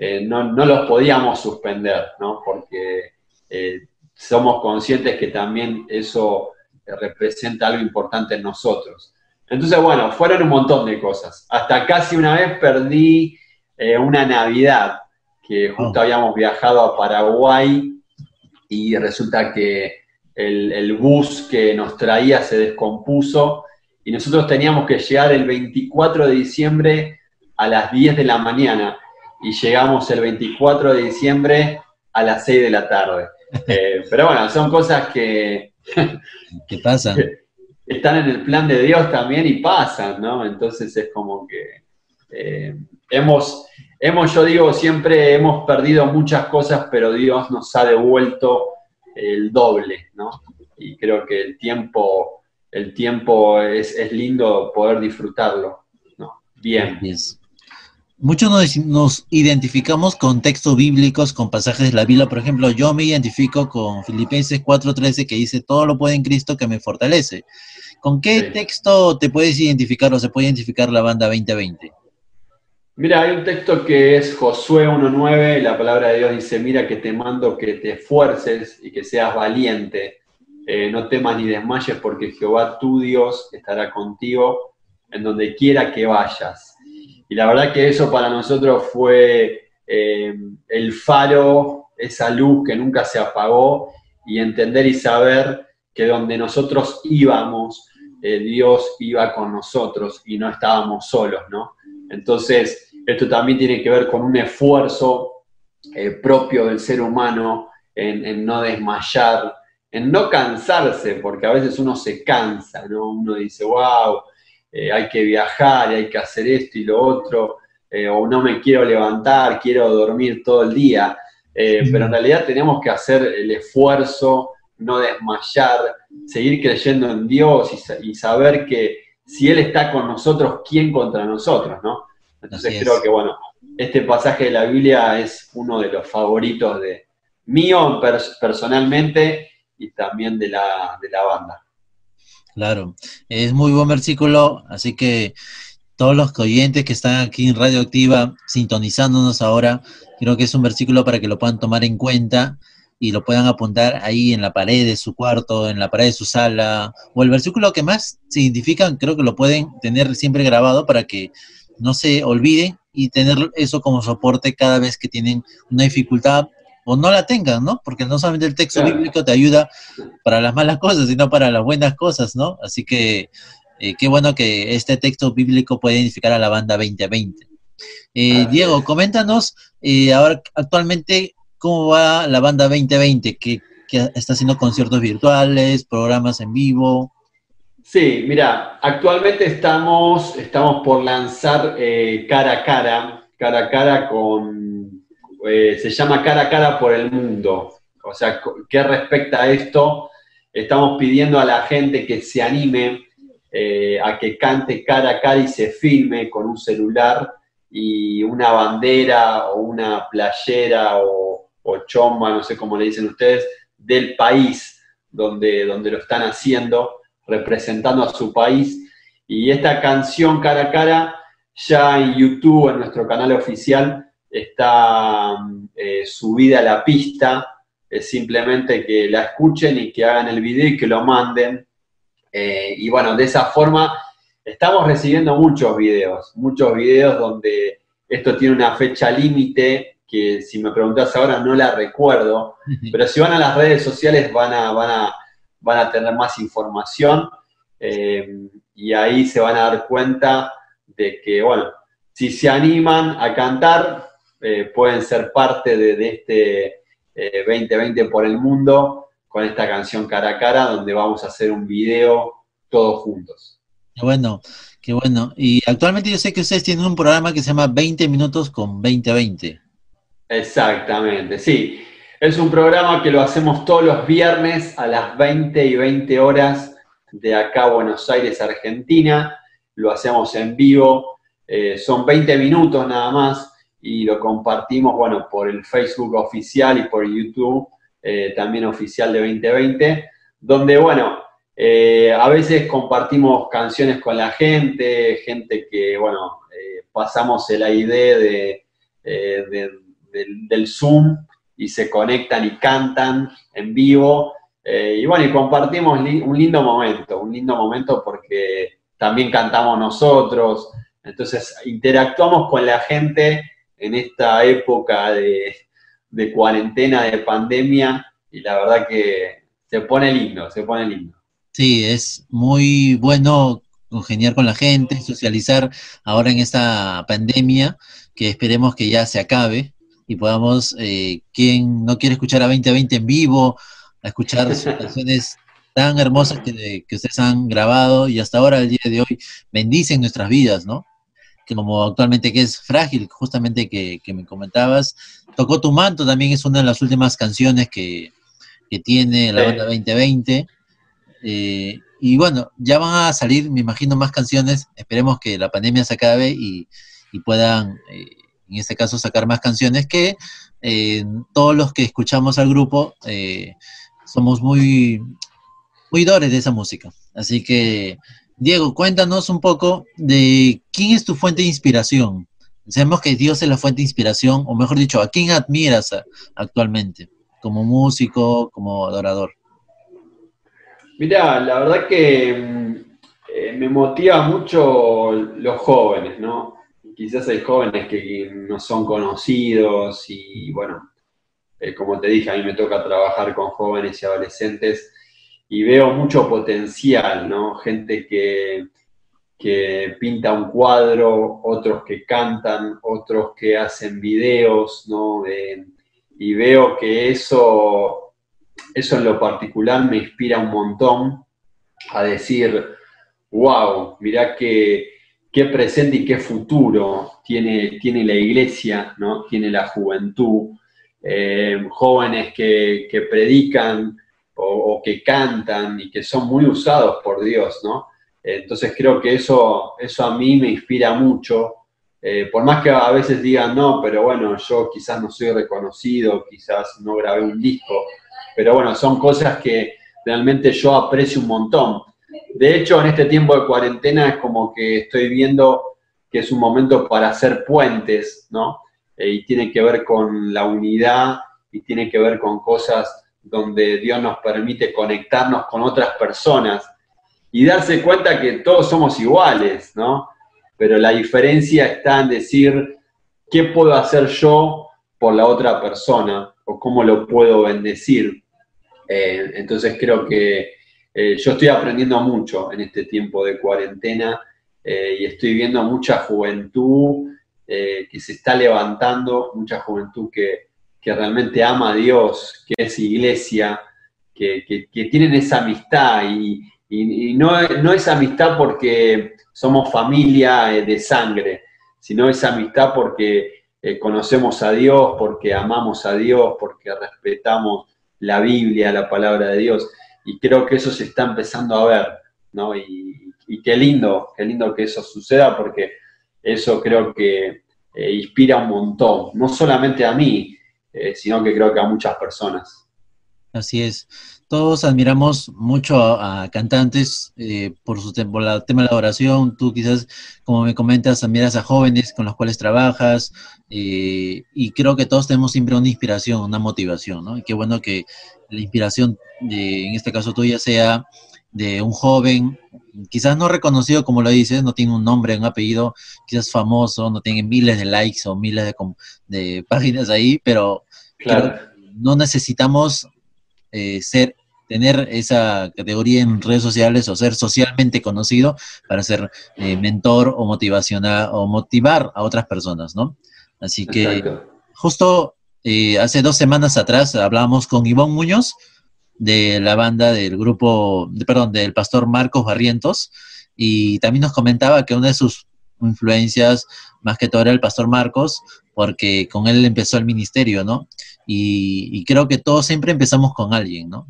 eh, no, los podíamos suspender, ¿no? Porque eh, somos conscientes que también eso representa algo importante en nosotros. Entonces, bueno, fueron un montón de cosas. Hasta casi una vez perdí eh, una Navidad, que justo oh. habíamos viajado a Paraguay y resulta que el, el bus que nos traía se descompuso y nosotros teníamos que llegar el 24 de diciembre a las 10 de la mañana y llegamos el 24 de diciembre a las 6 de la tarde. Eh, pero bueno, son cosas que... ¿Qué pasan? están en el plan de Dios también y pasan, ¿no? Entonces es como que eh, hemos, hemos, yo digo, siempre hemos perdido muchas cosas, pero Dios nos ha devuelto el doble, ¿no? Y creo que el tiempo, el tiempo es, es lindo poder disfrutarlo, ¿no? Bien. Muchos nos, identificamos con textos bíblicos, con pasajes de la Biblia. Por ejemplo, yo me identifico con Filipenses 4:13 que dice, todo lo puede en Cristo que me fortalece. ¿Con qué texto te puedes identificar o se puede identificar la banda 2020? Mira, hay un texto que es Josué 1.9, la palabra de Dios dice, mira que te mando que te esfuerces y que seas valiente, eh, no temas ni desmayes porque Jehová tu Dios estará contigo en donde quiera que vayas. Y la verdad que eso para nosotros fue eh, el faro, esa luz que nunca se apagó y entender y saber que donde nosotros íbamos, eh, Dios iba con nosotros y no estábamos solos, ¿no? Entonces, esto también tiene que ver con un esfuerzo eh, propio del ser humano en, en, no desmayar, en no cansarse, porque a veces uno se cansa, ¿no? Uno dice, wow, eh, hay que viajar y hay que hacer esto y lo otro, eh, o no me quiero levantar, quiero dormir todo el día. Eh, pero en realidad tenemos que hacer el esfuerzo, no desmayar, seguir creyendo en Dios y, saber que si Él está con nosotros, ¿quién contra nosotros? ¿no? Entonces creo que, bueno, este pasaje de la Biblia es uno de los favoritos de mío personalmente y también de la, de la banda. Claro, es muy buen versículo, así que todos los oyentes que están aquí en Radio Activa sintonizándonos ahora, creo que es un versículo para que lo puedan tomar en cuenta y lo puedan apuntar ahí en la pared de su cuarto, en la pared de su sala, o el versículo que más se identifican, creo que lo pueden tener siempre grabado para que no se olviden y tener eso como soporte cada vez que tienen una dificultad o no la tengan, ¿no? Porque no solamente el texto Claro. bíblico te ayuda para las malas cosas, sino para las buenas cosas, ¿no? Así que eh, qué bueno que este texto bíblico puede identificar a la banda 2020. Eh, Diego, coméntanos eh, ahora actualmente cómo va la banda 2020, que, que está haciendo conciertos virtuales, programas en vivo. Sí, mira, actualmente estamos, estamos por lanzar eh, cara a cara, cara a cara con, eh, se llama cara a cara por el mundo. O sea, ¿qué respecta a esto? Estamos pidiendo a la gente que se anime eh, a que cante cara a cara y se filme con un celular y una bandera o una playera o, o chomba, no sé cómo le dicen ustedes, del país donde, donde lo están haciendo representando a su país. Y esta canción cara a cara, ya en YouTube, en nuestro canal oficial, está eh, subida a la pista. Es simplemente que la escuchen y que hagan el video y que lo manden. Eh, y bueno, de esa forma estamos recibiendo muchos videos, muchos videos donde esto tiene una fecha límite que si me preguntas ahora no la recuerdo, pero si van a las redes sociales van a, van a, van a tener más información eh, y ahí se van a dar cuenta de que, bueno, si se animan a cantar, eh, pueden ser parte de, de este eh, 2020 por el mundo con esta canción cara a cara, donde vamos a hacer un video todos juntos. Qué bueno, qué bueno. Y actualmente yo sé que ustedes tienen un programa que se llama 20 minutos con 2020. Exactamente, sí. Es un programa que lo hacemos todos los viernes a las 20 y 20 horas de acá a Buenos Aires, Argentina. Lo hacemos en vivo. Eh, son 20 minutos nada más y lo compartimos, bueno, por el Facebook oficial y por YouTube, eh, también oficial de 2020, donde, bueno, eh, a veces compartimos canciones con la gente, gente que, bueno, eh, pasamos el ID de, de- del, Zoom y se conectan y cantan en vivo. y bueno, y compartimos un lindo momento, un lindo momento porque también cantamos nosotros, entonces interactuamos con la gente en esta época de, de cuarentena, de pandemia, y la verdad que se pone lindo, se pone lindo. Sí, es muy bueno congeniar con la gente, socializar ahora en esta pandemia, que esperemos que ya se acabe y podamos, eh, quien no quiere escuchar a 2020 en vivo, a escuchar sus canciones tan hermosas que, que ustedes han grabado y hasta ahora, el día de hoy, bendicen nuestras vidas, ¿no? Como actualmente que es frágil, justamente que, que me comentabas, Tocó tu manto también es una de las últimas canciones que, que tiene la Sí. banda 2020. Eh, y bueno, ya van a salir, me imagino, más canciones. Esperemos que la pandemia se acabe y, y puedan, eh, en este caso, sacar más canciones que eh, todos los que escuchamos al grupo somos muy oidores de esa música. Así que, Diego, cuéntanos un poco de quién es tu fuente de inspiración. Sabemos que Dios es la fuente de inspiración, o mejor dicho, ¿a quién admiras actualmente? Como músico, como adorador. Mira, la verdad que eh, me motiva mucho los jóvenes, ¿no? Quizás hay jóvenes que no son conocidos y bueno, eh, como te dije, a mí me toca trabajar con jóvenes y adolescentes y veo mucho potencial, ¿no? Gente que, que pinta un cuadro, otros que cantan, otros que hacen videos, ¿no? Y veo que eso, eso en lo particular me inspira un montón a decir, wow, mirá qué, qué presente y qué futuro tiene, tiene la iglesia, ¿no? Tiene la juventud, eh, jóvenes que, que predican o, que cantan y que son muy usados por Dios, ¿no? Entonces creo que eso, eso a mí me inspira mucho. Eh, por más que a veces digan, no, pero bueno, yo quizás no soy reconocido, quizás no grabé un disco, pero bueno, son cosas que realmente yo aprecio un montón. De hecho, en este tiempo de cuarentena es como que estoy viendo que es un momento para hacer puentes, ¿no? Eh, y tiene que ver con la unidad y tiene que ver con cosas donde Dios nos permite conectarnos con otras personas y darse cuenta que todos somos iguales, ¿no? pero la diferencia está en decir, ¿qué puedo hacer yo por la otra persona? ¿O cómo lo puedo bendecir? Eh, entonces creo que eh, yo estoy aprendiendo mucho en este tiempo de cuarentena eh, y estoy viendo mucha juventud que se está levantando, mucha juventud que, realmente ama a Dios, que es iglesia, que, tienen esa amistad y, no, no, es amistad porque somos familia de sangre, sino esa amistad porque conocemos a Dios, porque amamos a Dios, porque respetamos la Biblia, la palabra de Dios. Y creo que eso se está empezando a ver, ¿no? Y, qué lindo, qué lindo que eso suceda porque eso creo que eh, inspira un montón, no solamente a mí, eh, sino que creo que a muchas personas. Así es. Todos admiramos mucho a, cantantes eh, por su por el tema de la oración. Tú quizás, como me comentas, admiras a jóvenes con los cuales trabajas eh, y creo que todos tenemos siempre una inspiración, una motivación, ¿no? Y qué bueno que la inspiración, de, en este caso tuya, sea de un joven, quizás no reconocido como lo dices, no tiene un nombre, un apellido, quizás famoso, no tiene miles de likes o miles de, de páginas ahí, pero no necesitamos eh, ser tener esa categoría en redes sociales o ser socialmente conocido para ser eh, mentor o motivacional o motivar a otras personas, ¿no? Así que justo eh, hace dos semanas atrás hablábamos con Ivonne Muñoz de la banda del grupo, perdón, del pastor Marcos Barrientos y también nos comentaba que una de sus influencias más que todo era el pastor Marcos porque con él empezó el ministerio, ¿no? y creo que todos siempre empezamos con alguien, ¿no?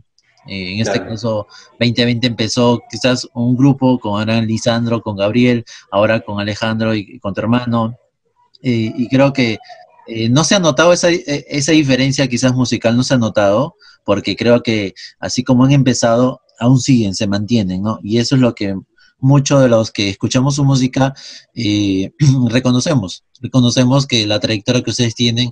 Eh, en este caso, 2020 empezó quizás un grupo con Lisandro, con Gabriel, ahora con Alejandro y con tu hermano. Eh, y creo que eh, no se ha notado esa, esa diferencia quizás musical, no se ha notado, porque creo que así como han empezado, aún siguen, se mantienen, ¿no? Y eso es lo que muchos de los que escuchamos su música reconocemos. Reconocemos que la trayectoria que ustedes tienen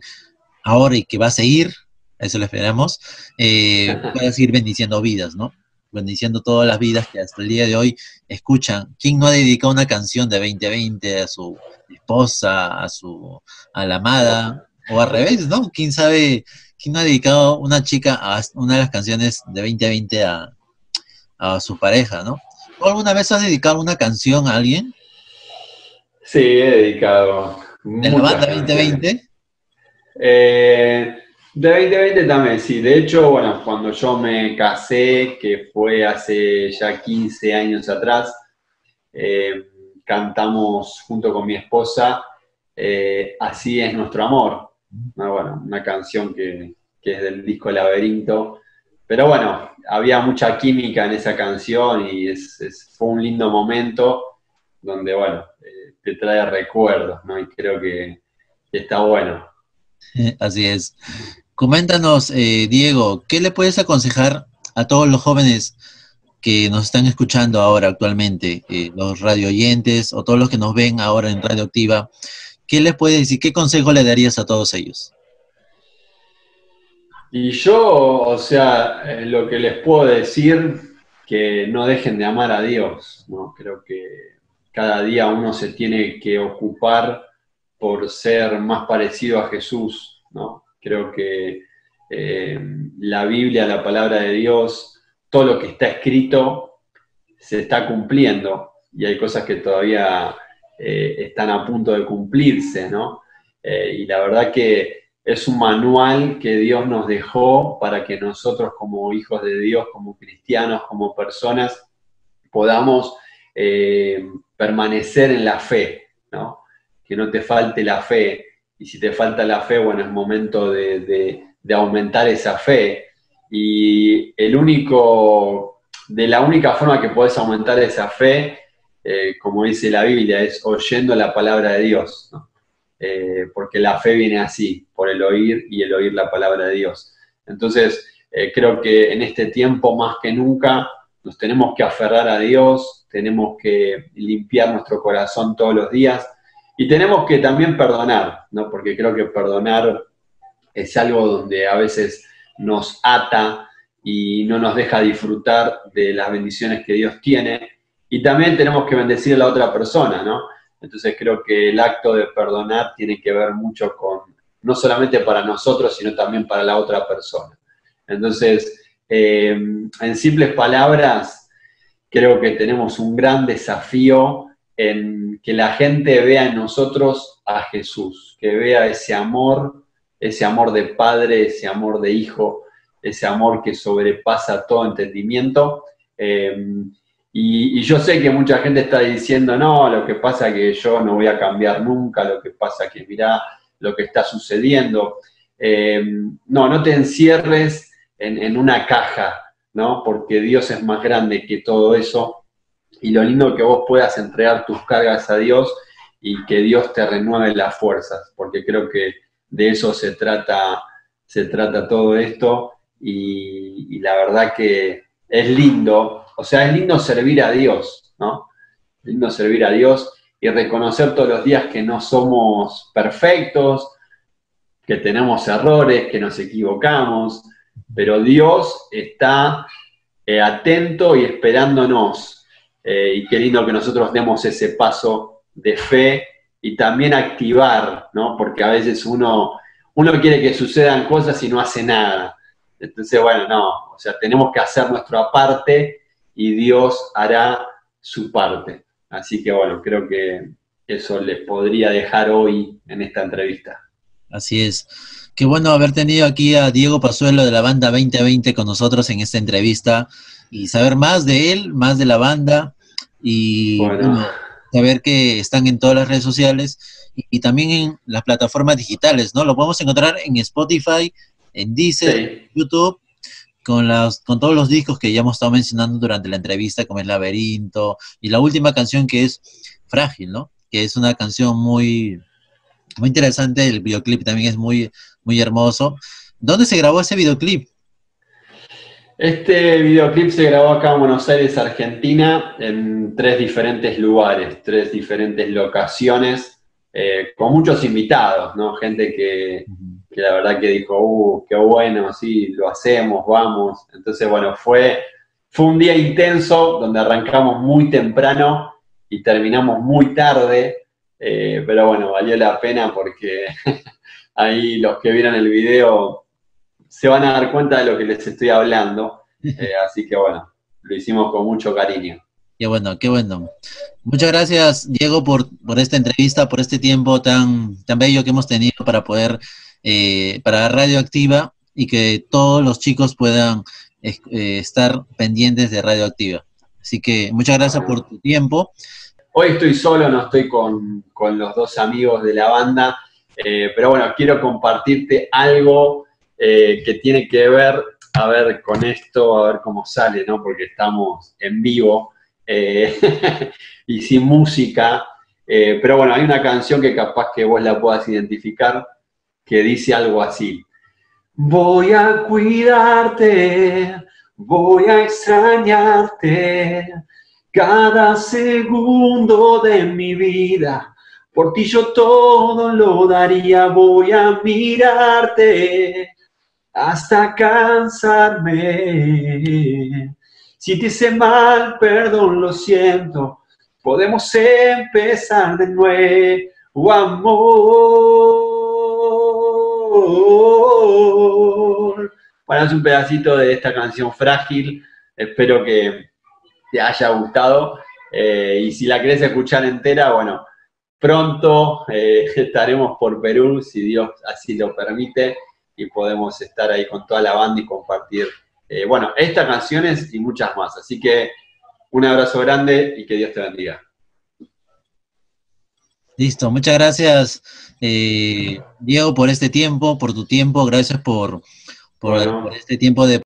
ahora y que va a seguir, eso lo esperamos, eh, pueda seguir bendiciendo vidas, ¿no? Bendiciendo todas las vidas que hasta el día de hoy escuchan. ¿Quién no ha dedicado una canción de 2020 a su esposa, a su a la amada? O al revés, ¿no? ¿Quién sabe, quién no ha dedicado una chica a una de las canciones de 2020 a, a su pareja, ¿no? alguna vez has dedicado una canción a alguien? Sí, he dedicado. ¿De la banda 2020? Eh, de 2020 también, sí. De hecho, bueno, cuando yo me casé, que fue hace ya 15 años atrás, eh, cantamos junto con mi esposa eh, Así es nuestro amor. Bueno, una canción que, es del disco Laberinto. Pero bueno, había mucha química en esa canción y fue un lindo momento donde, bueno, eh, te trae recuerdos, ¿no? Y creo que está bueno. Así es. Coméntanos, eh, Diego, ¿qué le puedes aconsejar a todos los jóvenes que nos están escuchando ahora actualmente, eh, los radio oyentes o todos los que nos ven ahora en Radio Activa? ¿Qué les puedes decir? ¿Qué consejo le darías a todos ellos? Y yo, o sea, eh, lo que les puedo decir, que no dejen de amar a Dios, ¿no? Creo que cada día uno se tiene que ocupar por ser más parecido a Jesús, ¿no? Creo que eh, la Biblia, la palabra de Dios, todo lo que está escrito se está cumpliendo y hay cosas que todavía eh, están a punto de cumplirse, ¿no? Eh, y la verdad que es un manual que Dios nos dejó para que nosotros como hijos de Dios, como cristianos, como personas, podamos permanecer en la fe, ¿no? Que no te falte la fe, y si te falta la fe, bueno, es momento de, aumentar esa fe. Y el único, de la única forma que puedes aumentar esa fe, eh, como dice la Biblia, es oyendo la palabra de Dios, eh, porque la fe viene así, por el oír y el oír la palabra de Dios. Entonces, eh, creo que en este tiempo más que nunca nos tenemos que aferrar a Dios, tenemos que limpiar nuestro corazón todos los días y tenemos que también perdonar, ¿no? Porque creo que perdonar es algo donde a veces nos ata y no nos deja disfrutar de las bendiciones que Dios tiene. Y también tenemos que bendecir a la otra persona, ¿no? Entonces creo que el acto de perdonar tiene que ver mucho con, no solamente para nosotros, sino también para la otra persona. Entonces, eh, en simples palabras, creo que tenemos un gran desafío en que la gente vea en nosotros a Jesús, que vea ese amor, ese amor de padre, ese amor de hijo, ese amor que sobrepasa todo entendimiento. Eh, y, yo sé que mucha gente está diciendo, no, lo que pasa que yo no voy a cambiar nunca, lo que pasa que mirá lo que está sucediendo. Eh, no, no te encierres en, en, una caja, ¿no? Porque Dios es más grande que todo eso. Y lo lindo que vos puedas entregar tus cargas a Dios y que Dios te renueve las fuerzas, porque creo que de eso se trata, se trata todo esto. Y la verdad que es lindo, o sea, es lindo servir a Dios, ¿no? Es lindo servir a Dios y reconocer todos los días que no somos perfectos, que tenemos errores, que nos equivocamos, pero Dios está eh, atento y esperándonos. Eh, y qué lindo que nosotros demos ese paso de fe y también activar, ¿no? Porque a veces uno, uno quiere que sucedan cosas y no hace nada. Entonces, bueno, no, o sea, tenemos que hacer nuestra parte y Dios hará su parte. Así que, bueno, creo que eso les podría dejar hoy en esta entrevista. Así es. Qué bueno haber tenido aquí a Diego Pazuelo de la banda 2020 con nosotros en esta entrevista y saber más de él, más de la banda y saber que están en todas las redes sociales y, también en las plataformas digitales, ¿no? Lo podemos encontrar en Spotify, en Deezer, YouTube, con, las, con todos los discos que ya hemos estado mencionando durante la entrevista, como el Laberinto, y la última canción que es Frágil, ¿no? Que es una canción muy, muy interesante, el videoclip también es muy, muy hermoso. ¿Dónde se grabó ese videoclip? Este videoclip se grabó acá en Buenos Aires, Argentina, en tres diferentes lugares, tres diferentes locaciones, eh, con muchos invitados, ¿no? Gente que, que la verdad que dijo, uh, qué bueno, sí, lo hacemos, vamos. Entonces, bueno, fue, fue un día intenso donde arrancamos muy temprano y terminamos muy tarde, eh, pero bueno, valió la pena porque ahí los que vieron el video se van a dar cuenta de lo que les estoy hablando. Eh, así que bueno, lo hicimos con mucho cariño. Qué bueno, qué bueno. Muchas gracias, Diego, por, por esta entrevista, por este tiempo tan, tan bello que hemos tenido para poder eh, para Radioactiva y que todos los chicos puedan eh, estar pendientes de Radioactiva. Así que muchas gracias por tu tiempo. Hoy estoy solo, no estoy con, los dos amigos de la banda, eh, pero bueno, quiero compartirte algo que tiene que ver, a ver, con esto, a ver cómo sale, ¿no? Porque estamos en vivo y sin música. pero bueno, hay una canción que capaz que vos la puedas identificar, que dice algo así. Voy a cuidarte, voy a extrañarte cada segundo de mi vida. Por ti yo todo lo daría, voy a mirarte hasta cansarme. Si te hice mal, perdón, lo siento. Podemos empezar de nuevo, amor. Bueno, es un pedacito de esta canción Frágil. Espero que te haya gustado. Eh, y si la querés escuchar entera, bueno, pronto eh, estaremos por Perú, si Dios así lo permite, y podemos estar ahí con toda la banda y compartir, eh, bueno, estas canciones y muchas más. Así que un abrazo grande y que Dios te bendiga. Listo, muchas gracias, Diego, por este tiempo, por tu tiempo, gracias por, por, por este tiempo de